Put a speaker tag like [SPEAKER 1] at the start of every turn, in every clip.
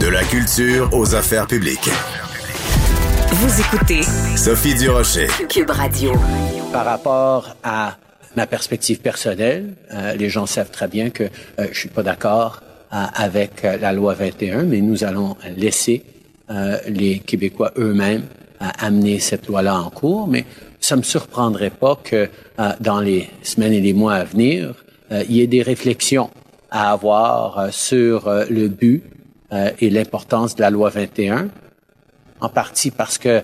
[SPEAKER 1] De la culture aux affaires publiques.
[SPEAKER 2] Vous écoutez
[SPEAKER 1] Sophie Durocher.
[SPEAKER 2] Cube Radio.
[SPEAKER 3] Par rapport à ma perspective personnelle, euh, les gens savent très bien que euh, je suis pas d'accord euh, avec euh, la loi 21, mais nous allons laisser euh, les Québécois eux-mêmes euh, amener cette loi-là en cours. Mais ça me surprendrait pas que euh, dans les semaines et les mois à venir, euh, il y ait des réflexions à avoir euh, sur euh, le but euh, et l'importance de la loi 21, en partie parce que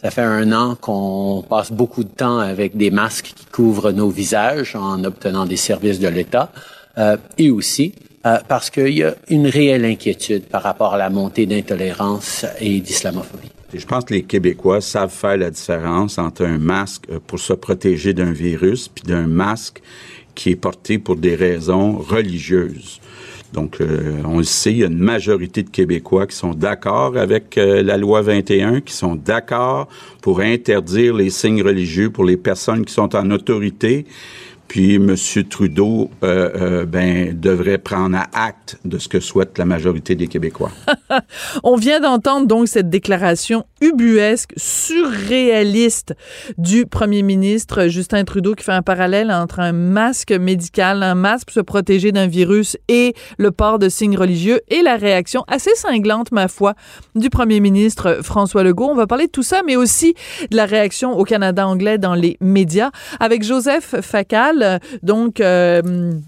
[SPEAKER 3] ça fait un an qu'on passe beaucoup de temps avec des masques qui couvrent nos visages en obtenant des services de l'État, euh, et aussi euh, parce qu'il y a une réelle inquiétude par rapport à la montée d'intolérance et d'islamophobie.
[SPEAKER 4] Je pense que les Québécois savent faire la différence entre un masque pour se protéger d'un virus puis d'un masque qui est porté pour des raisons religieuses. Donc, euh, on le sait, il y a une majorité de Québécois qui sont d'accord avec euh, la loi 21, qui sont d'accord pour interdire les signes religieux pour les personnes qui sont en autorité. Puis M. Trudeau euh, euh, ben, devrait prendre acte de ce que souhaite la majorité des Québécois.
[SPEAKER 5] On vient d'entendre donc cette déclaration ubuesque, surréaliste du premier ministre Justin Trudeau qui fait un parallèle entre un masque médical, un masque pour se protéger d'un virus et le port de signes religieux et la réaction assez cinglante, ma foi, du premier ministre François Legault. On va parler de tout ça, mais aussi de la réaction au Canada anglais dans les médias avec Joseph Facal, donc euh,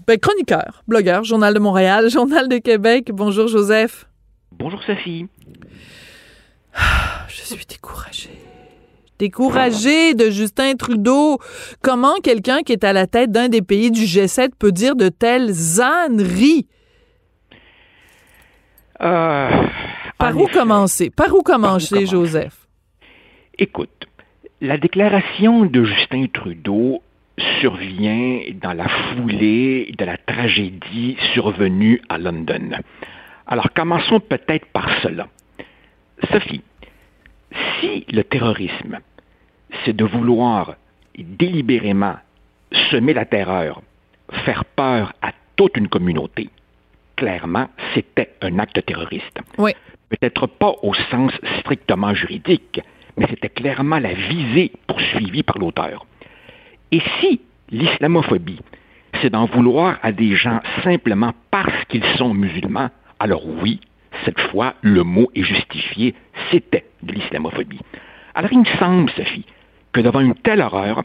[SPEAKER 5] ben, chroniqueur, blogueur, Journal de Montréal, Journal de Québec. Bonjour Joseph.
[SPEAKER 6] Bonjour Sophie.
[SPEAKER 5] Je suis découragée. Découragée de Justin Trudeau. Comment quelqu'un qui est à la tête d'un des pays du G7 peut dire de telles âneries?
[SPEAKER 6] Euh,
[SPEAKER 5] Par où
[SPEAKER 6] effet,
[SPEAKER 5] commencer? Par où commencer,
[SPEAKER 6] commencer?
[SPEAKER 5] Joseph?
[SPEAKER 6] Écoute, la déclaration de Justin Trudeau survient dans la foulée de la tragédie survenue à London. Alors commençons peut-être par cela. Sophie, si le terrorisme, c'est de vouloir délibérément semer la terreur, faire peur à toute une communauté, clairement, c'était un acte terroriste.
[SPEAKER 5] Oui.
[SPEAKER 6] Peut-être pas au sens strictement juridique, mais c'était clairement la visée poursuivie par l'auteur. Et si l'islamophobie, c'est d'en vouloir à des gens simplement parce qu'ils sont musulmans, alors oui, cette fois, le mot est justifié, c'était de l'islamophobie. Alors il me semble, Sophie, que devant une telle horreur,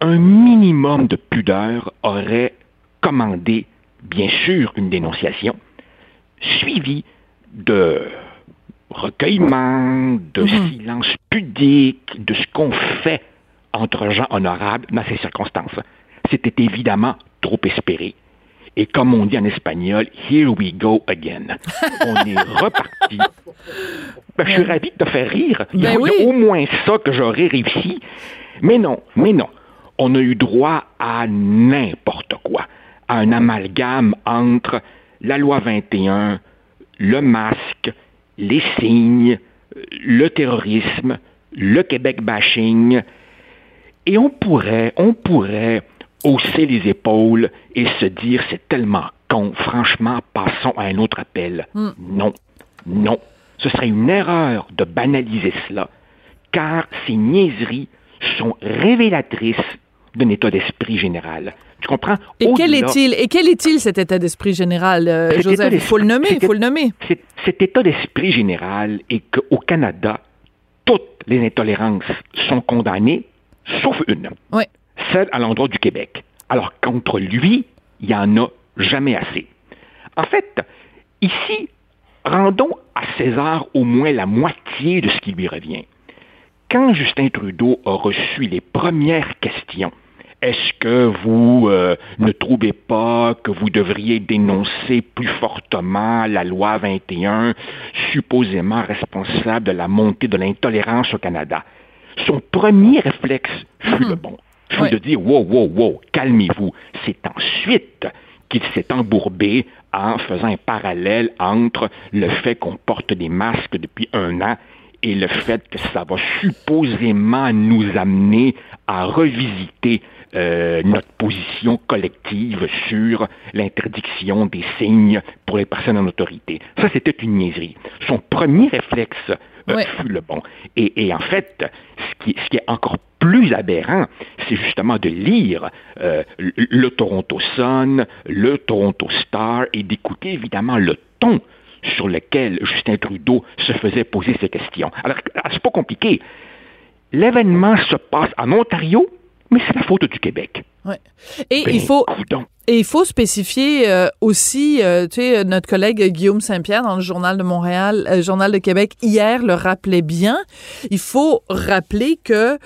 [SPEAKER 6] un minimum de pudeur aurait commandé, bien sûr, une dénonciation, suivie de recueillement, de silence pudique, de ce qu'on fait entre gens honorables dans ces circonstances. C'était évidemment trop espéré. Et comme on dit en espagnol, here we go again. On est reparti. Ben, je suis ravi de te faire rire. Il y a,
[SPEAKER 5] Ben oui.
[SPEAKER 6] y a au moins ça que j'aurais réussi. Mais non, mais non. On a eu droit à n'importe quoi. À un amalgame entre la loi 21, le masque, les signes, le terrorisme, le Québec bashing. Et on pourrait, on pourrait hausser les épaules et se dire c'est tellement con, franchement, passons à un autre appel. Non, non. Ce serait une erreur de banaliser cela, car ces niaiseries sont révélatrices d'un état d'esprit général. Tu comprends?
[SPEAKER 5] Et quel est-il? Et quel est-il cet état d'esprit général, euh, Joseph? Il faut le nommer, il faut le nommer.
[SPEAKER 6] cet, cet état d'esprit général est qu'au Canada, toutes les intolérances sont condamnées, sauf une,
[SPEAKER 5] Oui.
[SPEAKER 6] celle à l'endroit du Québec. Alors contre lui, il n'y en a jamais assez. En fait, ici, rendons à César au moins la moitié de ce qui lui revient. Quand Justin Trudeau a reçu les premières questions, est-ce que vous euh, ne trouvez pas que vous devriez dénoncer plus fortement la loi 21, supposément responsable de la montée de l'intolérance au Canada? Son premier réflexe fut le bon, fut de dire wow, wow, wow, calmez-vous. C'est ensuite qu'il s'est embourbé en faisant un parallèle entre le fait qu'on porte des masques depuis un an et le fait que ça va supposément nous amener à revisiter euh, notre position collective sur l'interdiction des signes pour les personnes en autorité. Ça, c'était une niaiserie. Son premier réflexe fut le bon. Et, en fait, ce qui, ce qui, est encore plus aberrant, c'est justement de lire euh, le Toronto Sun, le Toronto Star et d'écouter évidemment le ton sur lequel Justin Trudeau se faisait poser ces questions. Alors, c'est pas compliqué. L'événement se passe en Ontario, mais c'est la faute du Québec.
[SPEAKER 5] Ouais. Et ben, il faut. Et il faut spécifier euh, aussi, euh, tu sais, notre collègue Guillaume Saint-Pierre dans le Journal de Montréal, euh, Journal de Québec, hier le rappelait bien. Il faut rappeler que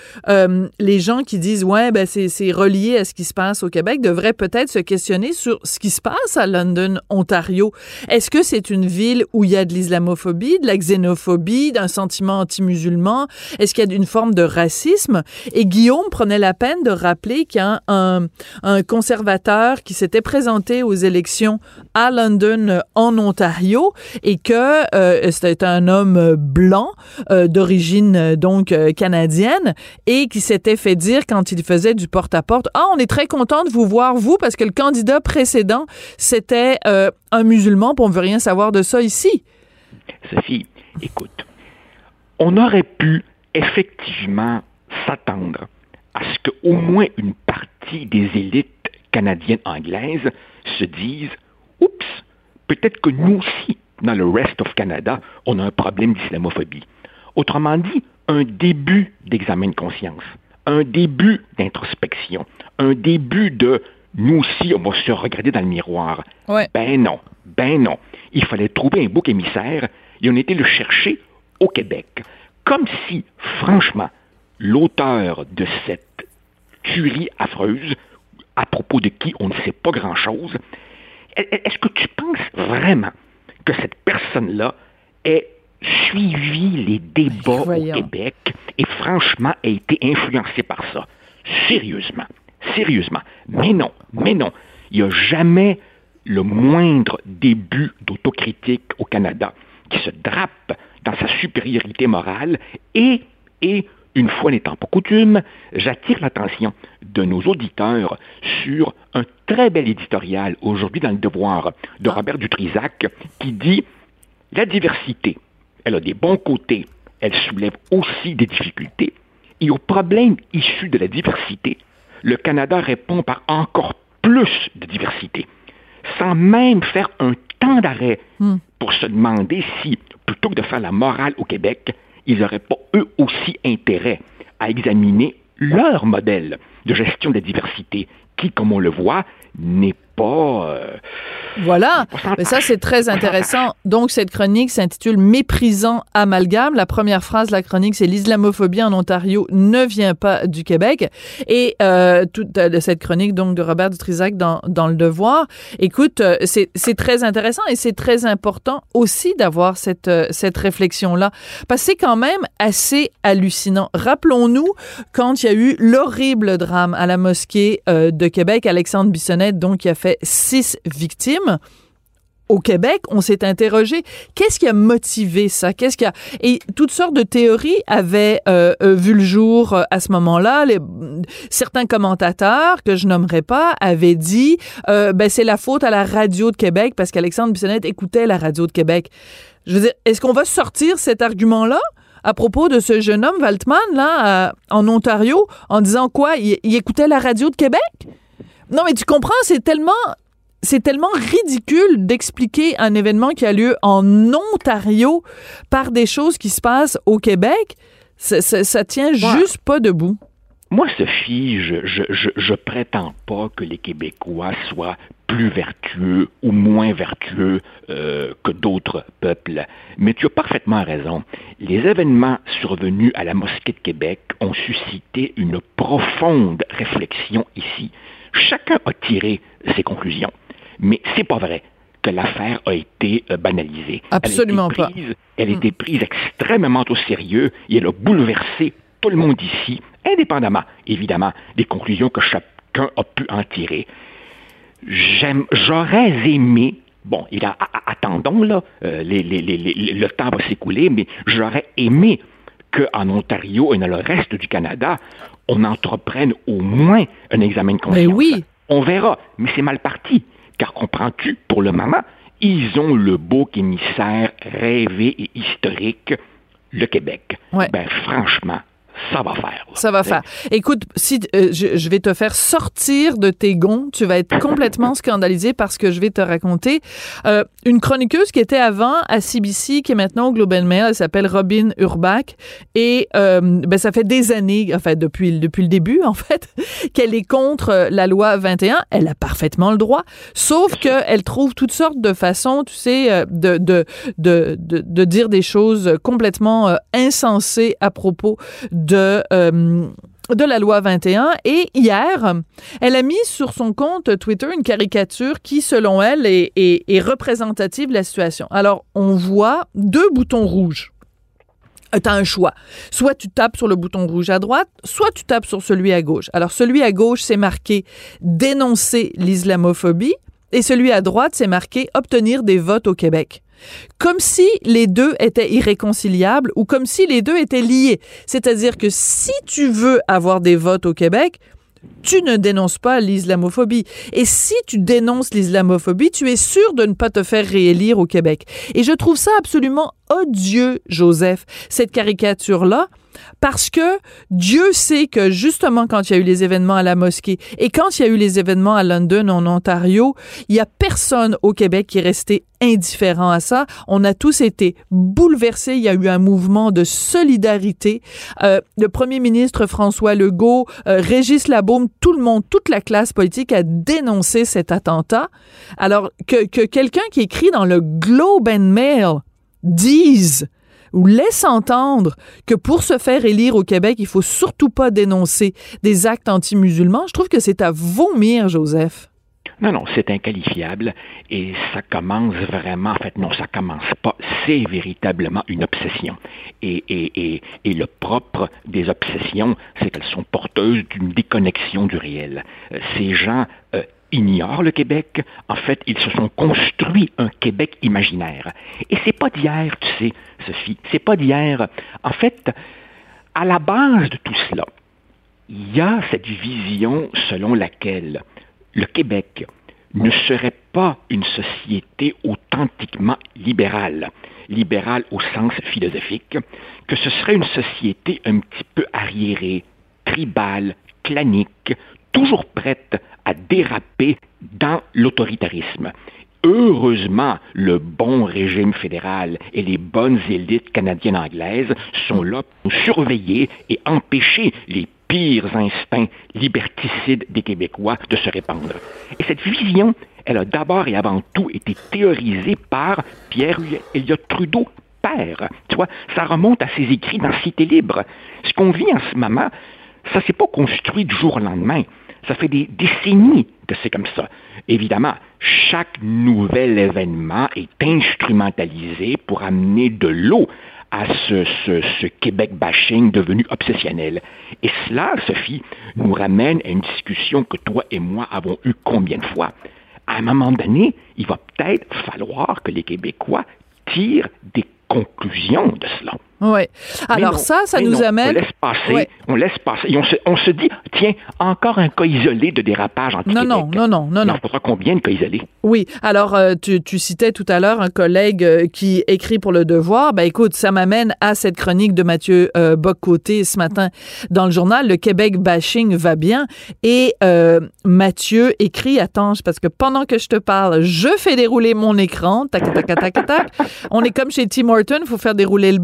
[SPEAKER 5] les gens qui disent, ouais, ben c'est relié à ce qui se passe au Québec, devraient peut-être se questionner sur ce qui se passe à London, Ontario. Est-ce que c'est une ville où il y a de l'islamophobie, de la xénophobie, d'un sentiment anti-musulman? Est-ce qu'il y a une forme de racisme? Et Guillaume prenait la peine de rappeler a un, un conservateur s'était présenté aux élections à London, euh, en Ontario, et que euh, c'était un homme blanc euh, d'origine donc canadienne et qui s'était fait dire quand il faisait du porte-à-porte, ah, on est très content de vous voir vous parce que le candidat précédent c'était un musulman, puis on veut rien savoir de ça ici.
[SPEAKER 6] Sophie, écoute, on aurait pu effectivement s'attendre à ce qu'au moins une partie des élites canadiennes-anglaises se disent Oups, peut-être que nous aussi, dans le rest of Canada, on a un problème d'islamophobie. Autrement dit, un début d'examen de conscience, un début d'introspection, un début de nous aussi, on va se regarder dans le miroir. Ben non, ben non. Il fallait trouver un bouc émissaire et on était le chercher au Québec. Comme si, franchement, l'auteur de cette tuerie affreuse à propos de qui on ne sait pas grand-chose. Est-ce que tu penses vraiment que cette personne-là ait suivi les débats au Québec et franchement a été influencée par ça? Sérieusement, sérieusement. Mais non, mais non. Il n'y a jamais le moindre début d'autocritique au Canada qui se drape dans sa supériorité morale et, et une fois n'étant pas coutume, j'attire l'attention de nos auditeurs sur un très bel éditorial aujourd'hui dans le Devoir de ah. Robert Dutrisac qui dit La diversité, elle a des bons côtés, elle soulève aussi des difficultés. Et aux problèmes issus de la diversité, le Canada répond par encore plus de diversité, sans même faire un temps d'arrêt hmm. pour se demander si, plutôt que de faire la morale au Québec, ils n'auraient pas eux aussi intérêt à examiner leur modèle de gestion de la diversité, qui, comme on le voit, n'est Euh,
[SPEAKER 5] voilà, mais ça c'est très intéressant. Donc cette chronique s'intitule Méprisant amalgame. La première phrase de la chronique c'est l'islamophobie en Ontario ne vient pas du Québec. Et euh, toute euh, cette chronique donc de Robert Dutrisac dans, dans Le Devoir. Écoute, c'est très intéressant et c'est très important aussi d'avoir cette, cette réflexion-là. Parce que c'est quand même assez hallucinant. Rappelons-nous quand il y a eu l'horrible drame à la mosquée de Québec, Alexandre Bissonnette donc qui a fait six victimes au Québec, on s'est interrogé, qu'est-ce qui a motivé ça? Qu'est-ce qui a et toutes sortes de théories avaient euh, euh, vu le jour euh, à ce moment-là. Certains commentateurs que je nommerai pas avaient dit, ben c'est la faute à la radio de Québec parce qu'Alexandre Bissonnette écoutait la radio de Québec. Je veux dire, est-ce qu'on va sortir cet argument-là à propos de ce jeune homme Waltman là en Ontario en disant quoi? Il écoutait la radio de Québec? Non, mais tu comprends, c'est tellement c'est tellement ridicule d'expliquer un événement qui a lieu en Ontario par des choses qui se passent au Québec. Ça, ça, tient juste pas debout.
[SPEAKER 6] Moi, Sophie, je, je, je, prétends pas que les Québécois soient plus vertueux ou moins vertueux euh, que d'autres peuples. Mais tu as parfaitement raison. Les événements survenus à la mosquée de Québec ont suscité une profonde réflexion ici Chacun a tiré ses conclusions, mais c'est pas vrai que l'affaire a été euh, banalisée.
[SPEAKER 5] Absolument
[SPEAKER 6] elle
[SPEAKER 5] pas.
[SPEAKER 6] Elle a été prise extrêmement au sérieux et elle a bouleversé tout le monde ici, indépendamment, évidemment, des conclusions que chacun a pu en tirer. J'aurais aimé Bon, il a, attendons, là, euh, le temps va s'écouler, mais j'aurais aimé qu'en Ontario et dans le reste du Canada, on entreprenne au moins un examen de conscience.
[SPEAKER 5] Mais oui.
[SPEAKER 6] On verra, mais c'est mal parti, car comprends-tu, pour le moment, ils ont le beau émissaire rêvé et historique, le Québec. Ben franchement, ça va faire.
[SPEAKER 5] Ça va faire. Écoute, si euh, je, vais te faire sortir de tes gonds, tu vas être complètement scandalisé parce que je vais te raconter euh, une chroniqueuse qui était avant à CBC, qui est maintenant au Globe and Mail. Elle s'appelle Robin Urbach et euh, ben ça fait des années, enfin depuis depuis le début en fait, qu'elle est contre la loi 21. Elle a parfaitement le droit, sauf que elle trouve toutes sortes de façons, tu sais, de de de de, de dire des choses complètement insensées à propos de euh, de la loi 21 et hier, elle a mis sur son compte Twitter une caricature qui, selon elle, est, représentative de la situation. Alors, on voit deux boutons rouges. Euh, tu as un choix. Soit tu tapes sur le bouton rouge à droite, soit tu tapes sur celui à gauche. Alors, celui à gauche, c'est marqué dénoncer l'islamophobie et celui à droite, c'est marqué obtenir des votes au Québec comme si les deux étaient irréconciliables ou comme si les deux étaient liés. C'est-à-dire que si tu veux avoir des votes au Québec, tu ne dénonces pas l'islamophobie. Et si tu dénonces l'islamophobie, tu es sûr de ne pas te faire réélire au Québec. Et je trouve ça absolument odieux, Joseph, cette caricature-là, parce que Dieu sait que justement quand il y a eu les événements à la mosquée et quand il y a eu les événements à London, en Ontario, il y a personne au Québec qui est resté indifférent à ça. On a tous été bouleversés. Il y a eu un mouvement de solidarité. Euh, le premier ministre François Legault, euh, Régis Labaume, tout le monde, toute la classe politique a dénoncé cet attentat. Alors que, que quelqu'un qui écrit dans le Globe and Mail dise ou laisse entendre que pour se faire élire au Québec, il faut surtout pas dénoncer des actes anti-musulmans, je trouve que c'est à vomir, Joseph.
[SPEAKER 6] Non, non, c'est inqualifiable et ça commence vraiment, en fait, non, ça commence pas, c'est véritablement une obsession. Et, et, et, et, le propre des obsessions, c'est qu'elles sont porteuses d'une déconnexion du réel. Euh, ces gens euh, ignorent le Québec. En fait, ils se sont construits un Québec imaginaire. Et c'est pas d'hier, tu sais, Sophie, c'est pas d'hier. En fait, à la base de tout cela, il y a cette vision selon laquelle le Québec ne serait pas une société authentiquement libérale, libérale au sens philosophique, que ce serait une société un petit peu arriérée, tribale, clanique, toujours prête à déraper dans l'autoritarisme. Heureusement, le bon régime fédéral et les bonnes élites canadiennes anglaises sont là pour surveiller et empêcher les pires instincts liberticides des Québécois de se répandre. Et cette vision, elle a d'abord et avant tout été théorisée par Pierre Elliott Trudeau, père. Tu vois, ça remonte à ses écrits dans Cité libre. Ce qu'on vit en ce moment, ça s'est pas construit du jour au lendemain. Ça fait des décennies que c'est comme ça. Évidemment, chaque nouvel événement est instrumentalisé pour amener de l'eau à ce, ce, Québec bashing devenu obsessionnel. Et cela, Sophie, nous ramène à une discussion que toi et moi avons eue combien de fois? À un moment donné, il va peut-être falloir que les Québécois tirent des conclusions de cela.
[SPEAKER 5] Oui. Alors ça, ça nous amène.
[SPEAKER 6] On laisse passer. On laisse passer. Et on se, on se, dit, tiens, encore un cas isolé de dérapage anti
[SPEAKER 5] Non, non, non, non, non, non.
[SPEAKER 6] Combien de cas isolés?
[SPEAKER 5] Oui. Alors, euh, tu, tu, citais tout à l'heure un collègue euh, qui écrit pour Le Devoir. Ben écoute, ça m'amène à cette chronique de Mathieu euh, Boccoté ce matin dans le journal. Le Québec bashing va bien. Et euh, Mathieu écrit, attends, parce que pendant que je te parle, je fais dérouler mon écran. Tac, tac, tac, tac, tac. on est comme chez Tim Horton, il faut faire dérouler le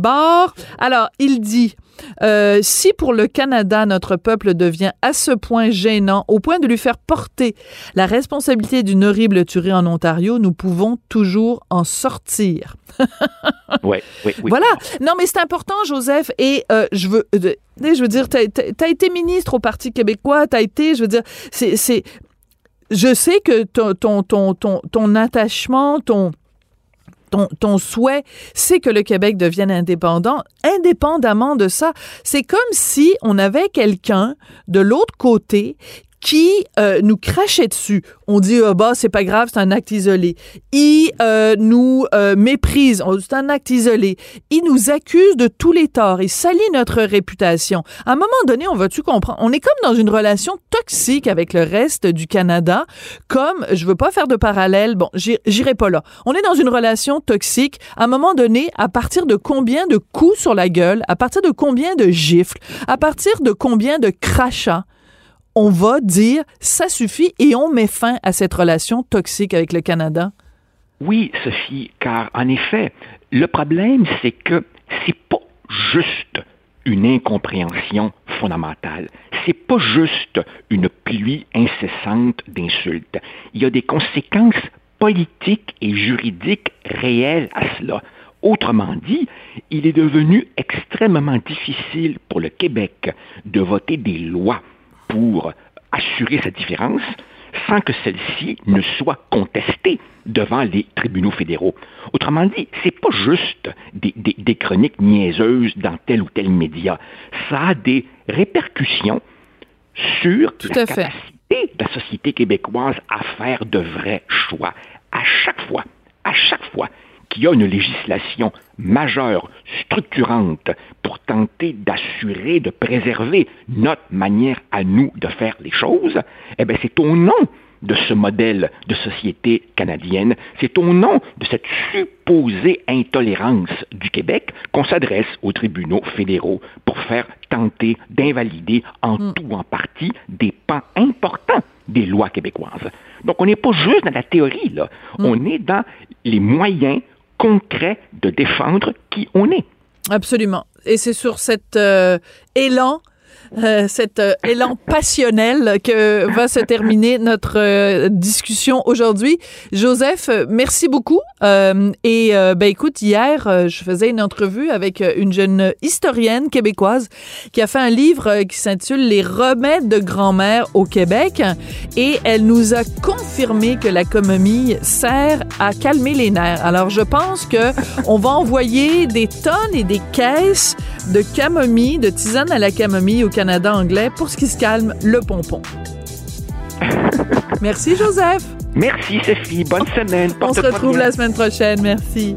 [SPEAKER 5] Alors, il dit, euh, si pour le Canada, notre peuple devient à ce point gênant, au point de lui faire porter la responsabilité d'une horrible tuerie en Ontario, nous pouvons toujours en sortir.
[SPEAKER 6] oui, oui, oui.
[SPEAKER 5] Voilà. Non, mais c'est important, Joseph. Et euh, je veux, euh, je veux dire, tu as, été ministre au Parti québécois, tu as été, je veux dire, c'est, je sais que ton, ton, ton, ton, ton attachement, ton ton, souhait, c'est que le Québec devienne indépendant. Indépendamment de ça, c'est comme si on avait quelqu'un de l'autre côté qui euh, nous crachait dessus. On dit ah bah c'est pas grave, c'est un acte isolé. Il euh, nous euh, méprise, c'est un acte isolé. Il nous accuse de tous les torts, il salit notre réputation. À un moment donné, on va-tu comprendre? On est comme dans une relation toxique avec le reste du Canada, comme je veux pas faire de parallèle. Bon, j'irai pas là. On est dans une relation toxique. À un moment donné, à partir de combien de coups sur la gueule, à partir de combien de gifles, à partir de combien de crachats on va dire ça suffit et on met fin à cette relation toxique avec le Canada?
[SPEAKER 6] Oui, Sophie, car en effet, le problème, c'est que c'est pas juste une incompréhension fondamentale. C'est pas juste une pluie incessante d'insultes. Il y a des conséquences politiques et juridiques réelles à cela. Autrement dit, il est devenu extrêmement difficile pour le Québec de voter des lois pour assurer sa différence sans que celle-ci ne soit contestée devant les tribunaux fédéraux. Autrement dit, c'est pas juste des, chroniques niaiseuses dans tel ou tel média. Ça a des répercussions sur la capacité de la société québécoise à faire de vrais choix. À chaque fois, à chaque fois qu'il y a une législation majeure, structurante, pour tenter d'assurer, de préserver notre manière à nous de faire les choses, eh bien, c'est au nom de ce modèle de société canadienne, c'est au nom de cette supposée intolérance du Québec qu'on s'adresse aux tribunaux fédéraux pour faire tenter d'invalider en mm. tout ou en partie des pans importants des lois québécoises. Donc on n'est pas juste dans la théorie, là. Mm. On est dans les moyens concret de défendre qui on est.
[SPEAKER 5] Absolument. Et c'est sur cet euh, élan euh, cet euh, élan passionnel que va se terminer notre euh, discussion aujourd'hui. Joseph, merci beaucoup. et ben écoute, hier, je faisais une entrevue avec une jeune historienne québécoise qui a fait un livre qui s'intitule Les remèdes de grand-mère au Québec et elle nous a confirmé que la camomille sert à calmer les nerfs. Alors je pense que on va envoyer des tonnes et des caisses de camomille, de tisane à la camomille au anglais pour ce qui se calme le pompon. Merci Joseph.
[SPEAKER 6] Merci Sophie. Bonne semaine.
[SPEAKER 5] On se retrouve la semaine prochaine. Merci.